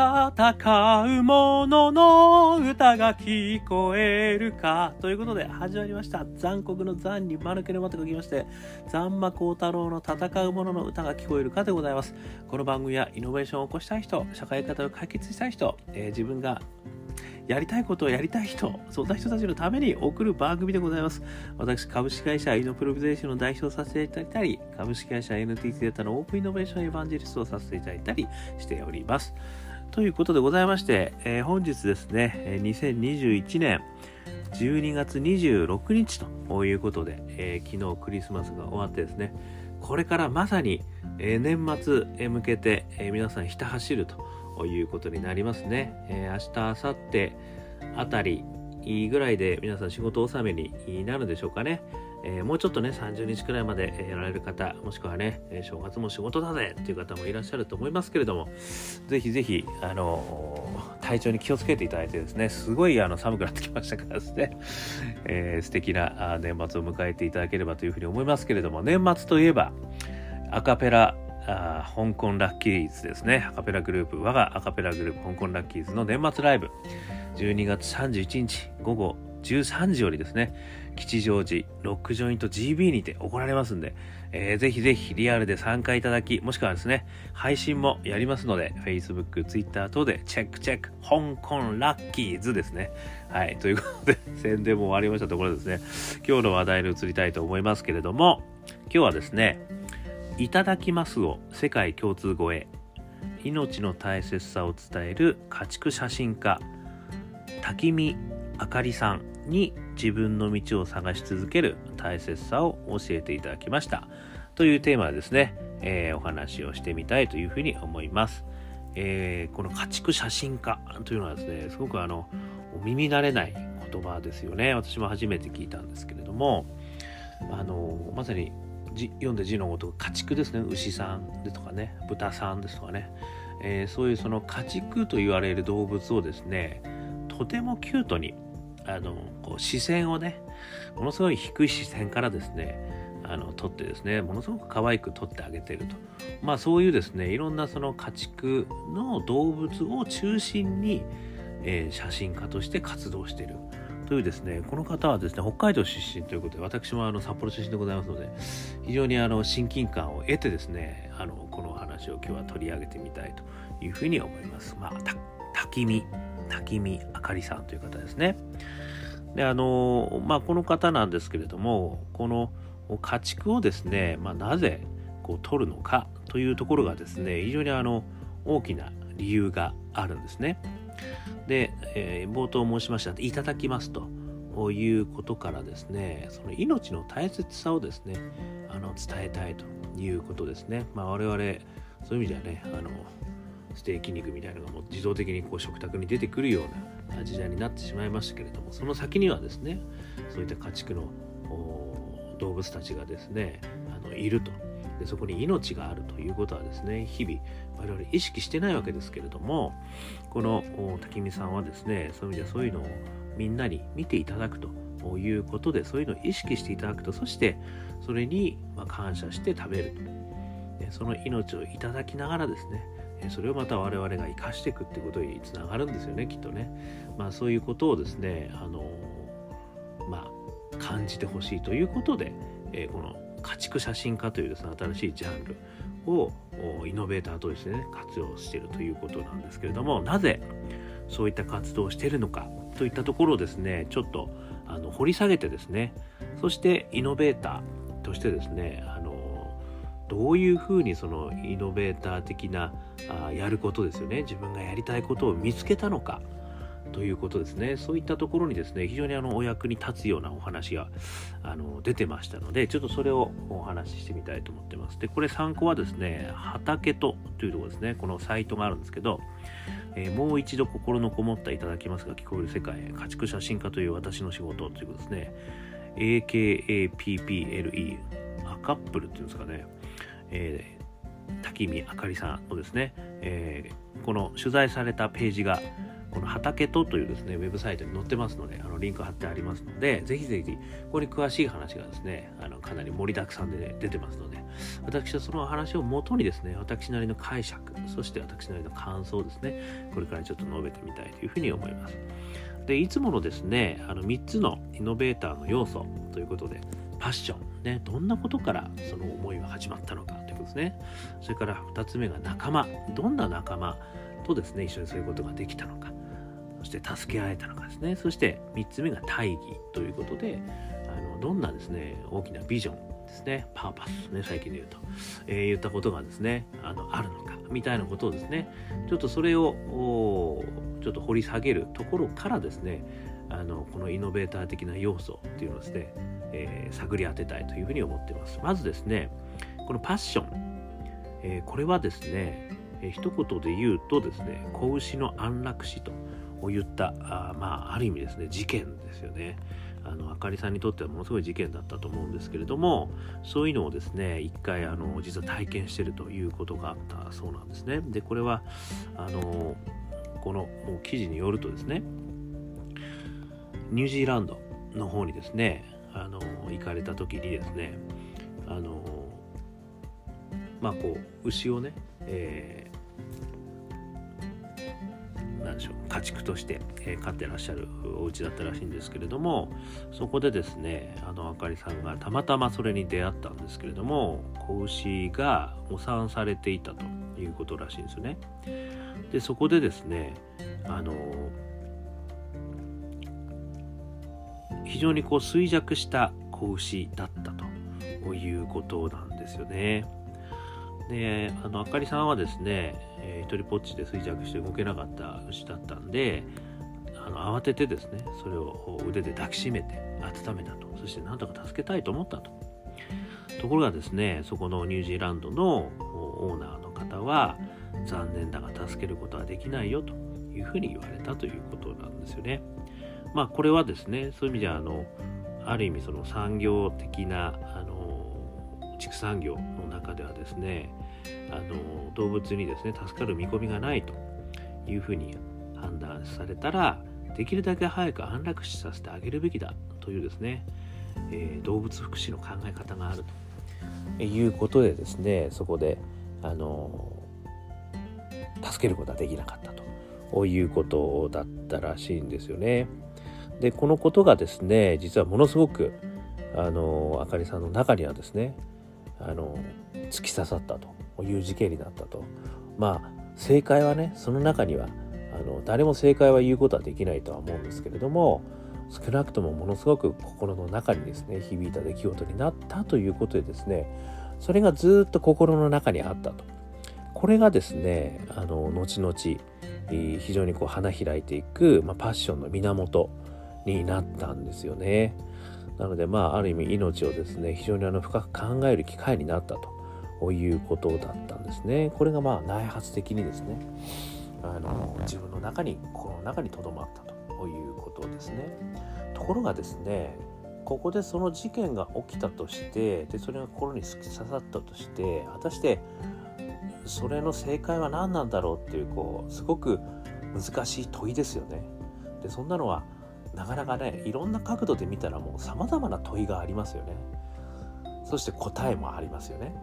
戦う者のの歌が聞こえるか。ということで始まりました。残酷の残に間抜けの間と書きまして、残魔高太郎の戦う者のの歌が聞こえるかでございます。この番組はイノベーションを起こしたい人、社会課題を解決したい人、えー、自分がやりたいことをやりたい人、そんな人たちのために送る番組でございます。私、株式会社イノプロビゼーションの代表をさせていただいたり、株式会社 NTT データのオープンイノベーションエヴァンジェリストをさせていただいたりしております。ということでございまして、えー、本日ですね、2021年12月26日ということで、えー、昨日クリスマスが終わってですね、これからまさに、えー、年末へ向けて、え皆さんひた走るとということになりますね。えー、明日、明後日あたりぐらいで皆さん仕事納めになるでしょうかね。えー、もうちょっとね、30日くらいまでやられる方、もしくはね、正月も仕事だぜっていう方もいらっしゃると思いますけれども、ぜひぜひ、あの、体調に気をつけていただいてですね、すごいあの寒くなってきましたからですね、えー、素敵な年末を迎えていただければというふうに思いますけれども、年末といえば、アカペラあ香港ラッキーズですね。アカペラグループ、我がアカペラグループ、香港ラッキーズの年末ライブ、12月31日午後13時よりですね、吉祥寺ロックジョイント GB にて行われますんで、えー、ぜひぜひリアルで参加いただき、もしくはですね、配信もやりますので、Facebook、Twitter 等でチェックチェック、香港ラッキーズですね。はい、ということで、宣伝も終わりましたところですね、今日の話題に移りたいと思いますけれども、今日はですね、いただきますを世界共通語へ命の大切さを伝える家畜写真家滝見あかりさんに自分の道を探し続ける大切さを教えていただきました。というテーマでですね、えー、お話をしてみたいというふうに思います、えー、この家畜写真家というのはですねすごくあのお耳慣れない言葉ですよね。私も初めて聞いたんですけれどもあのまさに読んで字のごと家畜ですね。牛さんですとかね豚さんですとかね、えー、そういうその家畜と言われる動物をですねとてもキュートにあのこう視線をねものすごい低い視線からですねあの撮ってですねものすごく可愛く撮ってあげてると。まあそういうですねいろんなその家畜の動物を中心に、えー、写真家として活動してる。というですね、この方はですね、北海道出身ということで、私もあの札幌出身でございますので、非常にあの親近感を得てですね、あのこの話を今日は取り上げてみたいというふうに思います。まあ、た滝見、滝見あかりさんという方ですね。で、あの、まあ、この方なんですけれども、この家畜をですね、まあ、なぜこう取るのかというところがですね、非常にあの大きな理由があるんですね。で、えー、冒頭申しましたいただきますということからですねその命の大切さをですねあの伝えたいということですね、まあ、我々そういう意味ではねあのステーキ肉みたいなのがもう自動的にこう食卓に出てくるような時代になってしまいましたけれどもその先にはですねそういった家畜の動物たちがですねあのいると。でそこに命があるということはですね日々我々意識してないわけですけれどもこの滝見さんはですねそういう意味ではそういうのをみんなに見ていただくということでそういうのを意識していただくとそしてそれに感謝して食べると。その命をいただきながらですねそれをまた我々が生かしていくってことにつながるんですよねきっとね。まあそういうことをですねあのまあ感じてほしいということで、え、この家畜写真家というですね新しいジャンルをイノベーターとしてね活用しているということなんですけれどもなぜそういった活動をしているのかといったところをですねちょっとあの掘り下げてですねそしてイノベーターとしてですねあどういうふうにそのイノベーター的なあやることですよね自分がやりたいことを見つけたのかということですね。そういったところにですね、非常にあのお役に立つようなお話があの出てましたので、ちょっとそれをお話ししてみたいと思ってます。で、これ参考はですね、畑とというところですね、このサイトがあるんですけど、えー、もう一度心のこもったいただきますが聞こえる世界家畜写真家という私の仕事ということですね。AKAPPLE、アカップルっていうんですかね。えー、滝見あかりさんのですね、えー、この取材されたページがこの畑とというですね、ウェブサイトに載ってますので、あのリンク貼ってありますので、ぜひぜひ、ここに詳しい話がですね、あのかなり盛りだくさんで、ね、出てますので、私はその話をもとにですね、私なりの解釈、そして私なりの感想をですね、これからちょっと述べてみたいというふうに思います。で、いつものですね、あの3つのイノベーターの要素ということで、パッション、ね、どんなことからその思いは始まったのかですね。それから2つ目が仲間、どんな仲間とですね、一緒にそういうことができたのか。そして助け合えたのかですね。そして3つ目が大義ということで、あのどんなですね、大きなビジョンですね、パーパスね、最近で言うと、えー、言ったことがですね、あのあるのか、みたいなことをですね、ちょっとそれをちょっと掘り下げるところからですね、あのこのイノベーター的な要素っていうのをですね、えー、探り当てたいというふうに思ってます。まずですね、このパッション、えー、これはですね、えー、一言で言うとですね、子牛の安楽死と言ったあまあある意味ですね事件ですよね。あのあかりさんにとってはものすごい事件だったと思うんですけれどもそういうのをですね一回あの実は体験してるということがあったそうなんですね。でこれはあのこのもう記事によるとですねニュージーランドの方にですねあの行かれた時にですねあのまあこう牛をね、え何でしょう家畜として、えー、飼ってらっしゃるお家だったらしいんですけれどもそこでですねあのあかりさんがたまたまそれに出会ったんですけれども子牛がお産されていたということらしいんですよね。でそこでですねあの非常にこう衰弱した子牛だったということなんですよね。であのあかりさんはですね、えー、一人ぽっちで衰弱して動けなかった牛だったんであの慌ててですねそれを腕で抱きしめて温めたと。そして何とか助けたいと思ったと。ところがですねそこのニュージーランドのオーナーの方は残念だが助けることはできないよと。いうふうに言われたということなんですよね。まあこれはですねそういう意味ではあのある意味その産業的なあの畜産業の中ではですねあの動物にですね助かる見込みがないというふうに判断されたらできるだけ早く安楽死させてあげるべきだというですね、えー、動物福祉の考え方があるということでですねそこであの助けることはできなかったということだったらしいんですよね。でこのことがですね実はものすごくあのあかりさんの中にはですねあの突き刺さったという事件になったと。まあ正解はねその中にはあの誰も正解は言うことはできないとは思うんですけれども少なくともものすごく心の中にですね響いた出来事になったということでですねそれがずっと心の中にあったと。これがですねあの後々非常にこう花開いていく、まあ、パッションの源になったんですよね。なのでまあある意味命をですね非常にあの深く考える機会になったと。いうことだったんですね。これがまあ内発的にですねあの自分の中に心の中にとどまったということですね。ところがですねここでその事件が起きたとしてでそれが心に突き刺さったとして果たしてそれの正解は何なんだろうっていうこうすごく難しい問いですよね。でそんなのはなかなかねいろんな角度で見たらもうさまざまな問いがありますよねそして答えもありますよね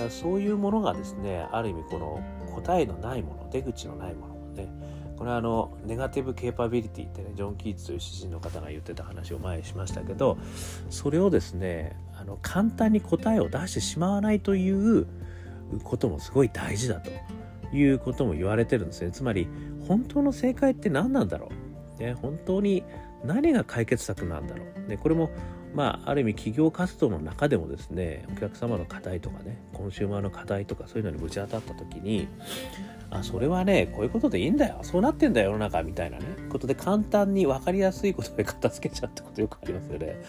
だからそういうものがですねある意味この答えのないもの出口のないものねこれはあのネガティブケーパビリティってねジョン・キーツという詩人の方が言ってた話を前にしましたけどそれをですねあの簡単に答えを出してしまわないということもすごい大事だということも言われてるんですね。つまり本当の正解って何なんだろう？ね、本当に何が解決策なんだろう、ね、これもまあある意味企業活動の中でもですねお客様の課題とかねコンシューマーの課題とかそういうのにぶち当たった時にあそれはねこういうことでいいんだよそうなってんだよ世の中みたいなねことで簡単に分かりやすいことで片付けちゃうってことよくありますよね。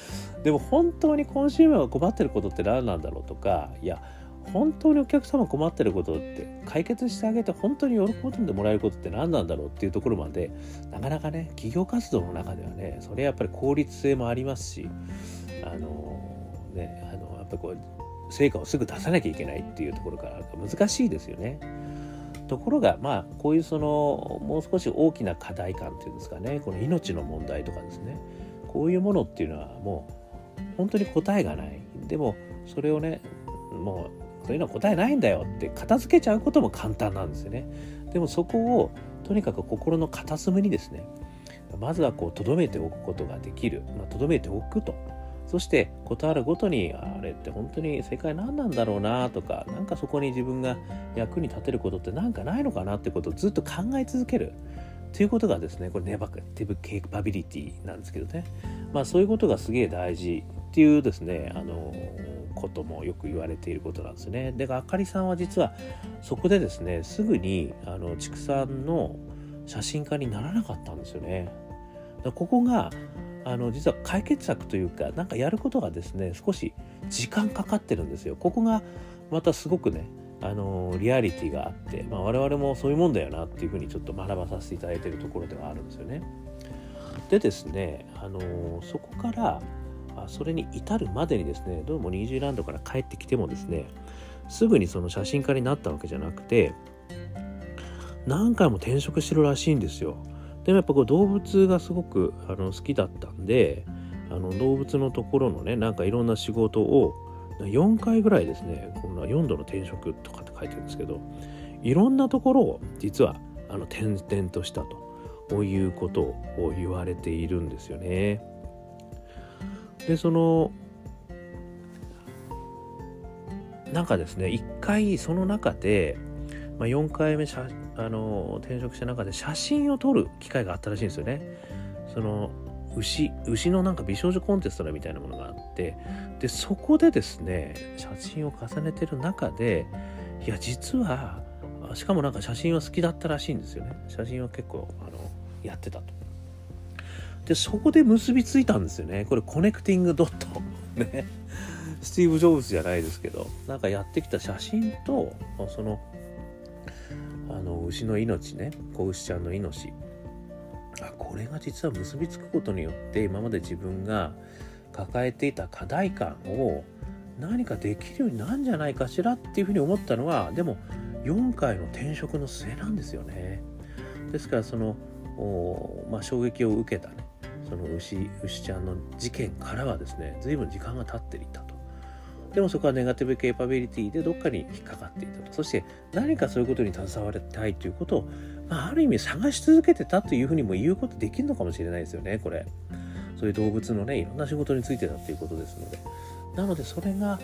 でも本当にコンシューマーが困ってることって何なんだろうとかいや本当にお客様困ってることって解決してあげて本当に喜んでもらえることって何なんだろうっていうところまでなかなかね企業活動の中ではねそれやっぱり効率性もありますしあのねあのやっぱこう成果をすぐ出さなきゃいけないっていうところから難しいですよね。ところがまあこういうそのもう少し大きな課題感っていうんですかねこの命の問題とかですねこういうものっていうのはもう本当に答えがないでもそれをねもうそういうのは答えないんだよって片付けちゃうことも簡単なんですよね。でもそこをとにかく心の片隅にですねまずはこう留めておくことができる。まあ、留めておくと。そして事あるごとにあれって本当に世界何なんだろうなとか何かそこに自分が役に立てることって何かないのかなってことをずっと考え続ける。ということがですねこれネバティブケーパビリティなんですけどね。まあそういうことがすげえ大事っていうですねあのこともよく言われていることなんですね。であかりさんは実はそこでですねすぐにあの畜産の写真家にならなかったんですよね。だここがあの実は解決策というか何かやることがですね少し時間かかってるんですよ。ここがまたすごくねあのリアリティがあって、まあ、我々もそういうもんだよなっていうふうにちょっと学ばさせていただいているところではあるんですよね。でですねあのそこからあそれに至るまでにですねどうもニュージーランドから帰ってきてもですねすぐにその写真家になったわけじゃなくて何回も転職してるらしいんですよ。でもやっぱこう動物がすごくあの好きだったんであの動物のところのねなんかいろんな仕事を4回ぐらいですねこんな4度の転職とかって書いてるんですけどいろんなところを実はあの転々としたということを言われているんですよね。でそのなんかですね一回その中で、まあ、4回目あの転職した中で写真を撮る機会があったらしいんですよね。その牛牛のなんか美少女コンテストみたいなものがあってでそこでですね写真を重ねてる中でいや実はしかもなんか写真は好きだったらしいんですよね写真は結構あのやってたとでそこで結びついたんですよね。これコネクティングドットね。スティーブ・ジョブズじゃないですけど。なんかやってきた写真とそのあの牛の命ね。子牛ちゃんの命。あこれが実は結びつくことによって今まで自分が抱えていた課題感を何かできるようになるんじゃないかしらっていうふうに思ったのはでも4回の転職の末なんですよね。ですからそのまあ、衝撃を受けたね。その牛牛ちゃんの事件からはですね随分時間が経っていたと。でもそこはネガティブケーパビリティでどっかに引っかかっていたと。そして何かそういうことに携わりたいということを、まあ、ある意味探し続けてたというふうにも言うことできるのかもしれないですよね、これ。そういう動物のね、いろんな仕事についてたっていうことですので。なのでそれが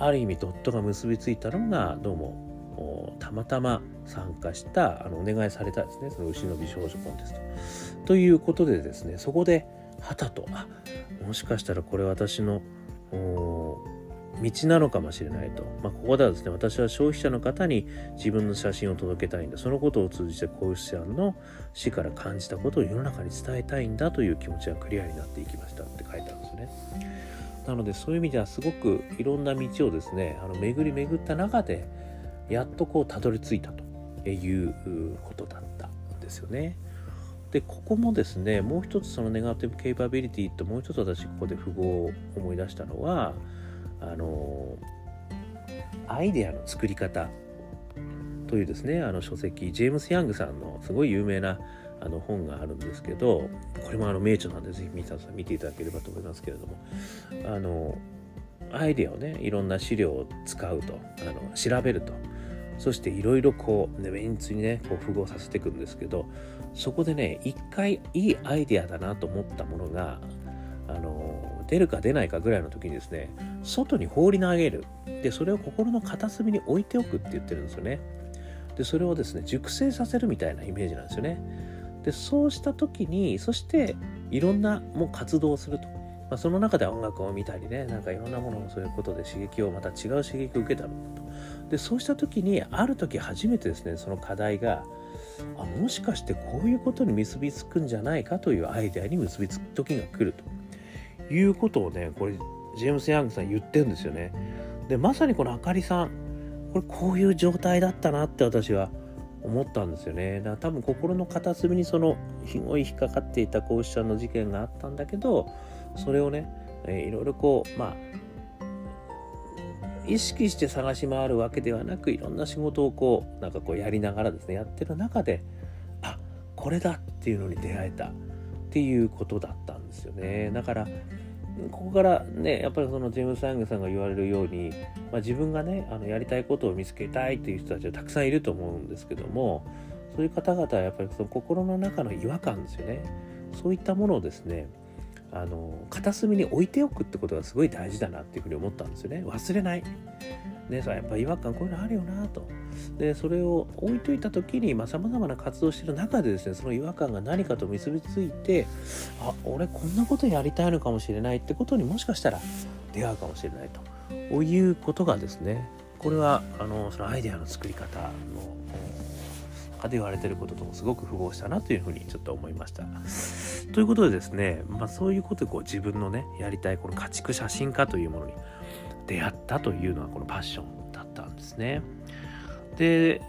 ある意味ドットが結びついたのがどうもたまたま参加したあのお願いされたですねその牛の美少女コンテスト。ということでですねそこではたとあもしかしたらこれ私の道なのかもしれないと、まあ、ここではですね私は消費者の方に自分の写真を届けたいんだ。そのことを通じて子牛さんの死から感じたことを世の中に伝えたいんだという気持ちがクリアになっていきましたって書いてあるんですね。なのでそういう意味ではすごくいろんな道をですねあの巡り巡った中でやっとこうたどり着いたということだったんですよね。でここもですねもう一つそのネガティブケイパビリティともう一つ私ここで符号を思い出したのはあのアイデアの作り方というですねあの書籍ジェームス・ヤングさんのすごい有名なあの本があるんですけどこれもあの名著なんでぜひ皆さん見ていただければと思いますけれどもあのアイデアをねいろんな資料を使うとあの調べるとそしていろいろこう、ね、メンツにねこう符合させていくんですけどそこでね一回いいアイデアだなと思ったものがあの出るか出ないかぐらいの時にですね外に放り投げる。でそれを心の片隅に置いておくって言ってるんですよね。でそれをですね熟成させるみたいなイメージなんですよね。でそうした時にそしていろんなもう活動をすると、まあ、その中で音楽を見たりねなんかいろんなものをそういうことで刺激をまた違う刺激を受けたんだと。でそうした時にある時初めてですねその課題があもしかしてこういうことに結びつくんじゃないかというアイデアに結びつく時が来るということをねこれジェームス・ヤングさん言ってるんですよねでまさにこのあかりさんこれこういう状態だったなって私は思ったんですよね。だから多分心の片隅にそのひごい引っかかっていた子牛ちゃんの事件があったんだけどそれをね、えー、いろいろこうまあ意識して探し回るわけではなくいろんな仕事をこうなんかこうやりながらですねやってる中であこれだっていうのに出会えたっていうことだったんですよね。だからここからねやっぱりそのジェームス・ヤングさんが言われるように、まあ、自分がねあのやりたいことを見つけたいっていう人たちはたくさんいると思うんですけどもそういう方々はやっぱりその心の中の違和感ですよね。そういったものをですねあの片隅に置いておくってことがすごい大事だなっていうふうに思ったんですよね。忘れない。ねさやっぱ違和感こういうのあるよなと。でそれを置いといた時にさまざ、まな活動してる中でですねその違和感が何かと結びついてあ俺こんなことやりたいのかもしれないってことにもしかしたら出会うかもしれないと。いうことがですねこれはあのそのアイデアの作り方ので言われてることともすごく符合したなというふうにちょっと思いました。ということでですね、まあ、そういうことでこう自分のねやりたいこの家畜写真家というものに出会ったというのはこのパッションだったんですね。で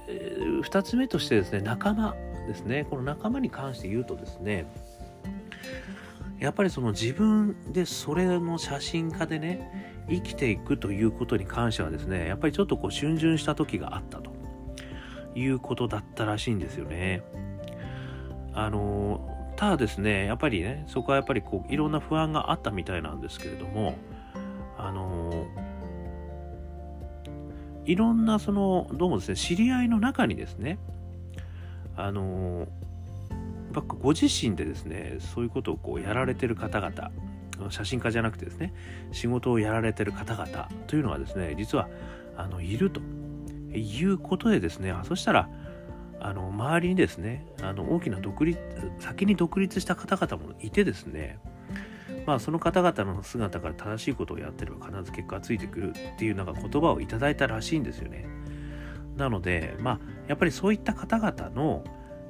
2つ目としてですね仲間ですねこの仲間に関して言うとですねやっぱりその自分でそれの写真家でね生きていくということに関してはですねやっぱりちょっとこう逡巡した時があったということだったらしいんですよね。あのただですねやっぱりねそこはやっぱりこういろんな不安があったみたいなんですけれどもあのいろんなそのどうもですね知り合いの中にですねあのご自身でですねそういうことをこうやられてる方々写真家じゃなくてですね仕事をやられてる方々というのはですね実はあのいるということでですね、そしたら、あの周りにですね、あの大きな独立、先に独立した方々もいてですね、まあその方々の姿から正しいことをやってれば必ず結果がついてくるっていうなんか言葉をいただいたらしいんですよね。なので、まあやっぱりそういった方々の、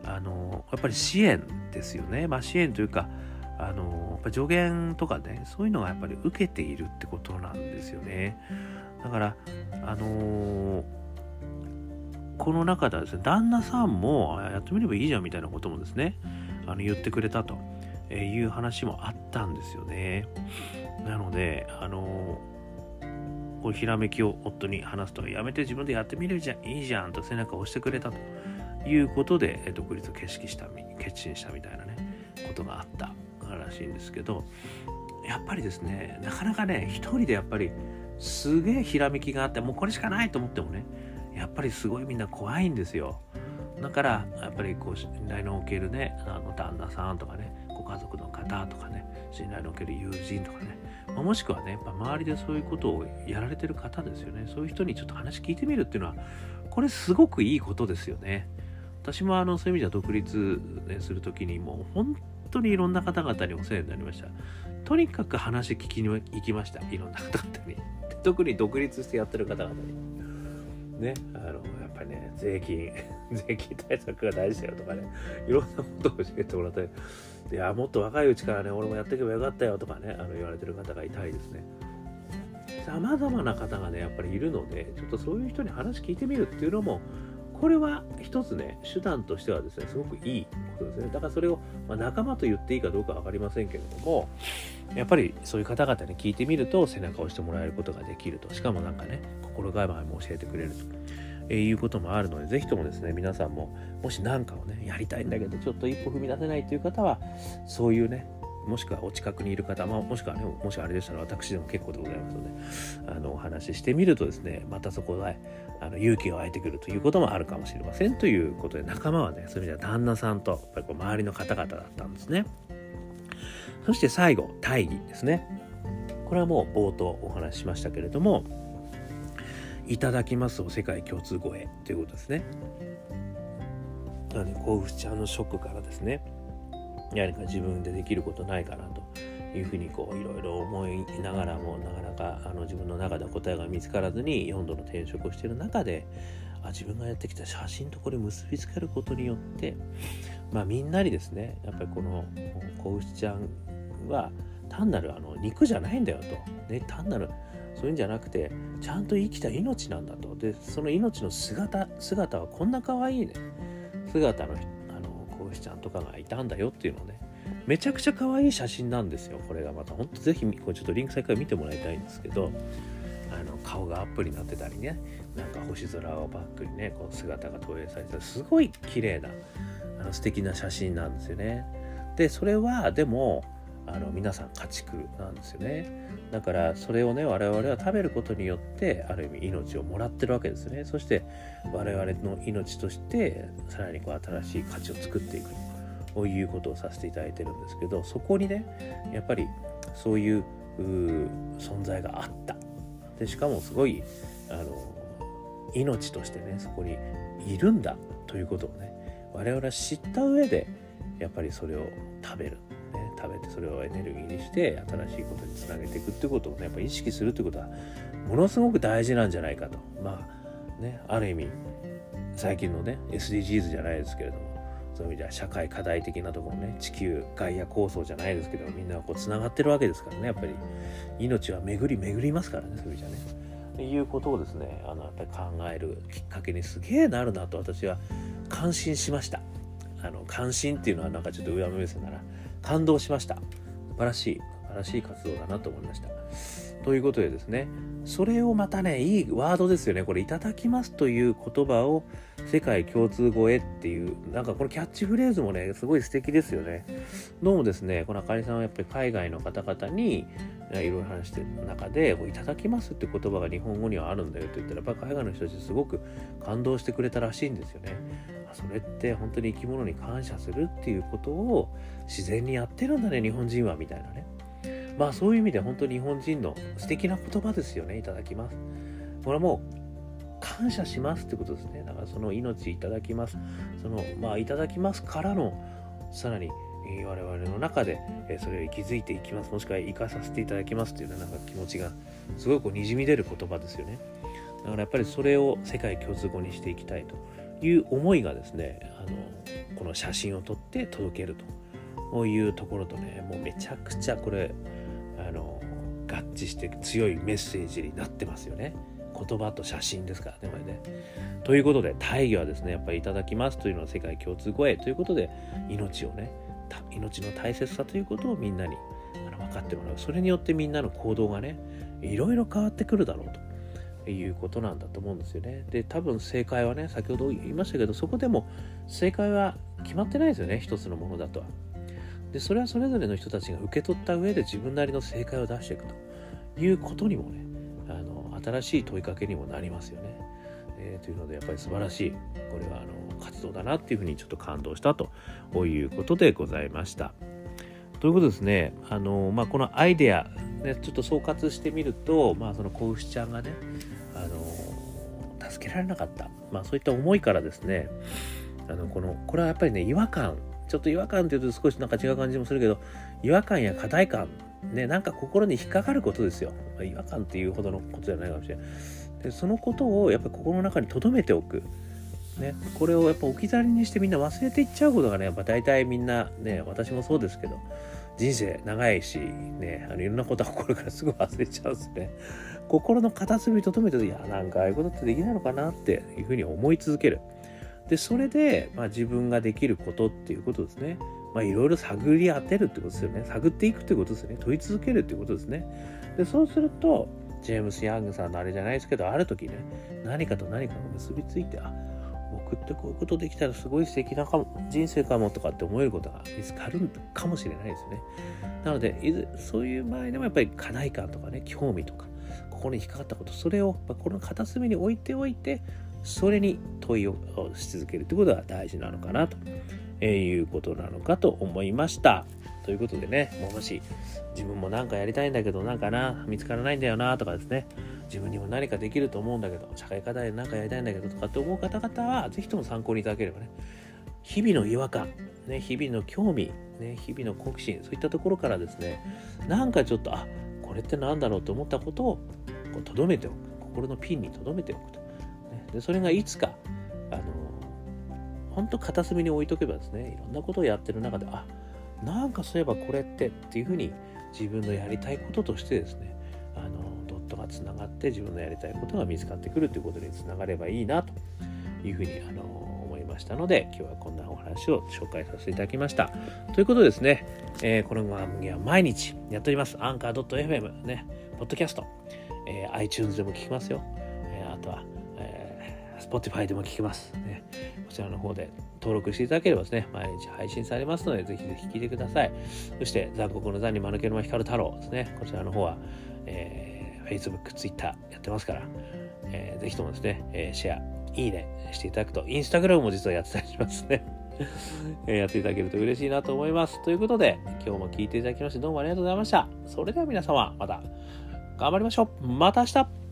あの、やっぱり支援ですよね。まあ支援というか、あの、やっぱ助言とかね、そういうのがやっぱり受けているってことなんですよね。だから、あのこの中ではですね、旦那さんもやってみればいいじゃんみたいなこともですね、あの言ってくれたという話もあったんですよね。なので、あのこうひらめきを夫に話すと、やめて自分でやってみるじゃん、いいじゃんと背中を押してくれたということで、独立を決心した決心したみたいなね、ことがあったらしいんですけど、やっぱりですね、なかなかね、一人でやっぱりすげえひらめきがあって、もうこれしかないと思ってもね、やっぱりすごいみんな怖いんですよ。だからやっぱりこう信頼のおけるねあの旦那さんとかねご家族の方とかね信頼のおける友人とかね、ま、もしくはねやっぱ周りでそういうことをやられてる方ですよねそういう人にちょっと話聞いてみるっていうのはこれすごくいいことですよね。私もあのそういう意味では独立、ね、する時にもう本当にいろんな方々にお世話になりました。とにかく話聞きに行きました。いろんな方々に。特に独立してやってる方々に。ね、あのやっぱりね税金 税金対策が大事だよとかねいろんなことを教えてもらっていやもっと若いうちからね俺もやっていけばよかったよとかねあの言われてる方がいたいですね。さまざまな方がねやっぱりいるのでちょっとそういう人に話聞いてみるっていうのもこれは一つね手段としてはですねすごくいいことですねだからそれを、まあ、仲間と言っていいかどうか分かりませんけれどもやっぱりそういう方々に聞いてみると背中を押してもらえることができるとしかもなんかね心構えも教えてくれると。えいうこともあるので、ぜひともですね、皆さんも、もし何かをね、やりたいんだけど、ちょっと一歩踏み出せないという方は、そういうね、もしくはお近くにいる方、まあ、もしくはね、もしあれでしたら私でも結構でございますので、あの、お話ししてみるとですね、またそこで、あの、勇気を湧いてくるということもあるかもしれませんということで、仲間はね、そういう意味では旦那さんと、やっぱりこう、周りの方々だったんですね。そして最後、大義ですね。これはもう冒頭お話ししましたけれども、いただきますを世界共通語へということですね。なので、甲府ちゃんのショックからですね、何か自分でできることないかなというふうにこういろいろ思いながらもなかなかあの自分の中で答えが見つからずに4度の転職をしている中であ自分がやってきた写真とこれ結びつけることによってまあみんなにですねやっぱりこの子牛ちゃんは単なるあの肉じゃないんだよと、ね、単なるそういうんじゃなくてちゃんと生きた命なんだと。でその命の姿姿はこんな可愛いね。姿のあの子牛ちゃんとかがいたんだよっていうのをねめちゃくちゃ可愛い写真なんですよ。これがまたほんとぜひこれちょっとリンク先から見てもらいたいんですけどあの顔がアップになってたりね。なんか星空をバックにねこう姿が投影されてすごい綺麗なあの素敵な写真なんですよね。でそれはでもあの皆さん家畜なんですよね。だからそれをね我々は食べることによってある意味命をもらってるわけですね。そして我々の命としてさらにこう新しい価値を作っていくということをさせていただいてるんですけどそこにねやっぱりそういう存在があった。でしかもすごいあの命としてねそこにいるんだということをね我々は知った上でやっぱりそれを食べる、ね、食べてそれをエネルギーにして新しいことにつなげていくってことをねやっぱ意識するってことはものすごく大事なんじゃないかと。まあねある意味最近のね SDGs じゃないですけれどもそういう意味では社会課題的なところね地球ガイア構想じゃないですけどみんなこうつながってるわけですからねやっぱり。命は巡り巡りますからねそういう意味じゃね。いうことをですねあのやっぱり考えるきっかけにすげえなるなと私は感心しました。あの関心っていうのはなんかちょっと上目線なら感動しました。素晴らしい素晴らしい活動だなと思いました。ということでですねそれをまたねいいワードですよね。これいただきますという言葉を世界共通語へっていうなんかこのキャッチフレーズもねすごい素敵ですよね。どうもですねこのあかりさんはやっぱり海外の方々にいろいろ話してる中で「いただきます」って言葉が日本語にはあるんだよと言ったらやっぱ海外の人たちすごく感動してくれたらしいんですよね。それって本当に生き物に感謝するっていうことを自然にやってるんだね日本人はみたいなね。まあそういう意味で本当に日本人の素敵な言葉ですよね。いただきます。これはもう感謝しますってことですね。だからその命いただきます。そのまあいただきますからのさらに我々の中でそれを息づいていきます。もしくは生かさせていただきますっていうなんか気持ちがすごいにじみ出る言葉ですよね。だからやっぱりそれを世界共通語にしていきたいという思いがですねあのこの写真を撮って届けるというところとねもうめちゃくちゃこれあの合致して強いメッセージになってますよね。言葉と写真ですからねこれね。ということで大義はですねやっぱりいただきますというのは世界共通語へということで命をね命の大切さということをみんなにあの分かってもらうそれによってみんなの行動がねいろいろ変わってくるだろうということなんだと思うんですよね。で多分正解はね先ほど言いましたけどそこでも正解は決まってないですよね一つのものだとは。でそれはそれぞれの人たちが受け取った上で自分なりの正解を出していくということにもねあの新しい問いかけにもなりますよね。えー、というのでやっぱり素晴らしいこれはあの活動だなっていうふうにちょっと感動したということでございました。ということですねあの、まあ、このアイデア、ね、ちょっと総括してみると、まあ、その子牛ちゃんがねあの助けられなかった、まあ、そういった思いからですねあのこのこれはやっぱりね違和感ちょっと違和感っていうと少しなんか違う感じもするけど違和感や課題感ねなんか心に引っかかることですよ。違和感っていうほどのことじゃないかもしれないでそのことをやっぱり心の中に留めておく。ね、これをやっぱ置き去りにしてみんな忘れていっちゃうことがねやっぱ大体みんなね私もそうですけど人生長いしねあのいろんなことは心からすぐ忘れちゃうんですね。心の片隅に留めていやなんかああいうことってできないのかなっていうふうに思い続ける。でそれで、まあ、自分ができることっていうことですね。まあいろいろ探り当てるってことですよね。探っていくってことですね。問い続けるってことですね。でそうするとジェームス・ヤングさんのあれじゃないですけどある時ね何かと何かが結びついてあ僕ってこういうことできたらすごい素敵なかも人生かもとかって思えることが見つかるかもしれないですね。なのでいずそういう場合でもやっぱり課題感とかね興味とか心に引っかかったことそれをこの片隅に置いておいてそれに問いをし続けるということが大事なのかなということなのかと思いました。ということでね、もし自分も何かやりたいんだけど、なんかな、見つからないんだよなとかですね、自分にも何かできると思うんだけど、社会課題で何かやりたいんだけどとかって思う方々は、ぜひとも参考にいただければね、日々の違和感、ね、日々の興味、ね、日々の好奇心、そういったところからですね、なんかちょっと、あこれって何だろうと思ったことをとどめておく、心のピンにとどめておく。でそれがいつかあの本当片隅に置いとけばですねいろんなことをやってる中であなんかそういえばこれってっていうふうに自分のやりたいこととしてですねあのドットがつながって自分のやりたいことが見つかってくるということにつながればいいなというふうにあの思いましたので今日はこんなお話を紹介させていただきましたということでですね、えー、この番組は毎日やっておりますアンカー .fm ねポッドキャストえー、iTunes でも聞きますよ。えー、あとは、Spotify でも聞きます、ね。こちらの方で登録していただければですね、毎日配信されますので、ぜひぜひ聞いてください。そして、残酷の残に間抜けの光る太郎ですね。こちらの方は、えー、Facebook、Twitter やってますから、えー、ぜひともですね、えー、シェア、いいねしていただくと、インスタグラムも実はやってたりしますね。やっていただけると嬉しいなと思います。ということで、今日も聞いていただきましてどうもありがとうございました。それでは皆様、また頑張りましょう。また明日